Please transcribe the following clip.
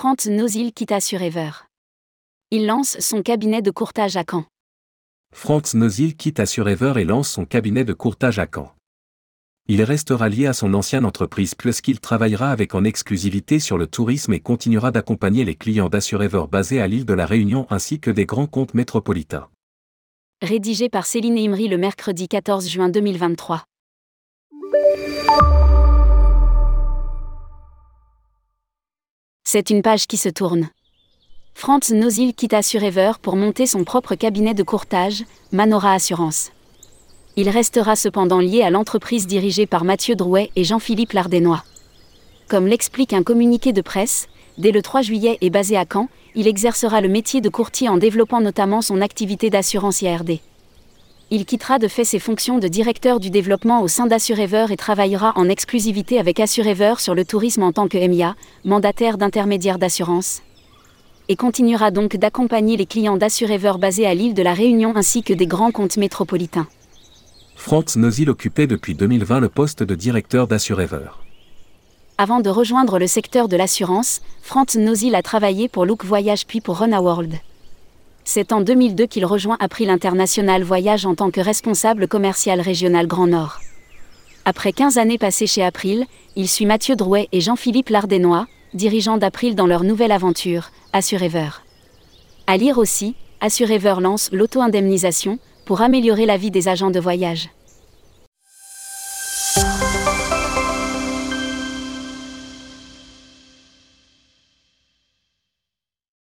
Franz Nozil quitte Assurever. Il lance son cabinet de courtage à Caen. Franz Nozil quitte Assurever et lance son cabinet de courtage à Caen. Il restera lié à son ancienne entreprise plus qu'il travaillera avec en exclusivité sur le tourisme et continuera d'accompagner les clients d'Assurever basés à l'île de la Réunion ainsi que des grands comptes métropolitains. Rédigé par Céline Imri le mercredi 14 juin 2023. C'est une page qui se tourne. Franz Nozil quitte Assurever pour monter son propre cabinet de courtage, Manora Assurance. Il restera cependant lié à l'entreprise dirigée par Mathieu Drouet et Jean-Philippe Lardénois. Comme l'explique un communiqué de presse, dès le 3 juillet et basé à Caen, il exercera le métier de courtier en développant notamment son activité d'assurance IRD. Il quittera de fait ses fonctions de directeur du développement au sein d'Assurever et travaillera en exclusivité avec Assurever sur le tourisme en tant que MIA, mandataire d'intermédiaire d'assurance. Et continuera donc d'accompagner les clients d'Assurever basés à l'île de la Réunion ainsi que des grands comptes métropolitains. Franz Nozil occupait depuis 2020 le poste de directeur d'Assurever. Avant de rejoindre le secteur de l'assurance, Franz Nozil a travaillé pour Look Voyage puis pour Run World. C'est en 2002 qu'il rejoint April International Voyage en tant que responsable commercial régional Grand Nord. Après 15 années passées chez April, il suit Mathieu Drouet et Jean-Philippe Lardénois, dirigeants d'April dans leur nouvelle aventure, Assurever. À lire aussi, Assurever lance l'auto-indemnisation pour améliorer la vie des agents de voyage.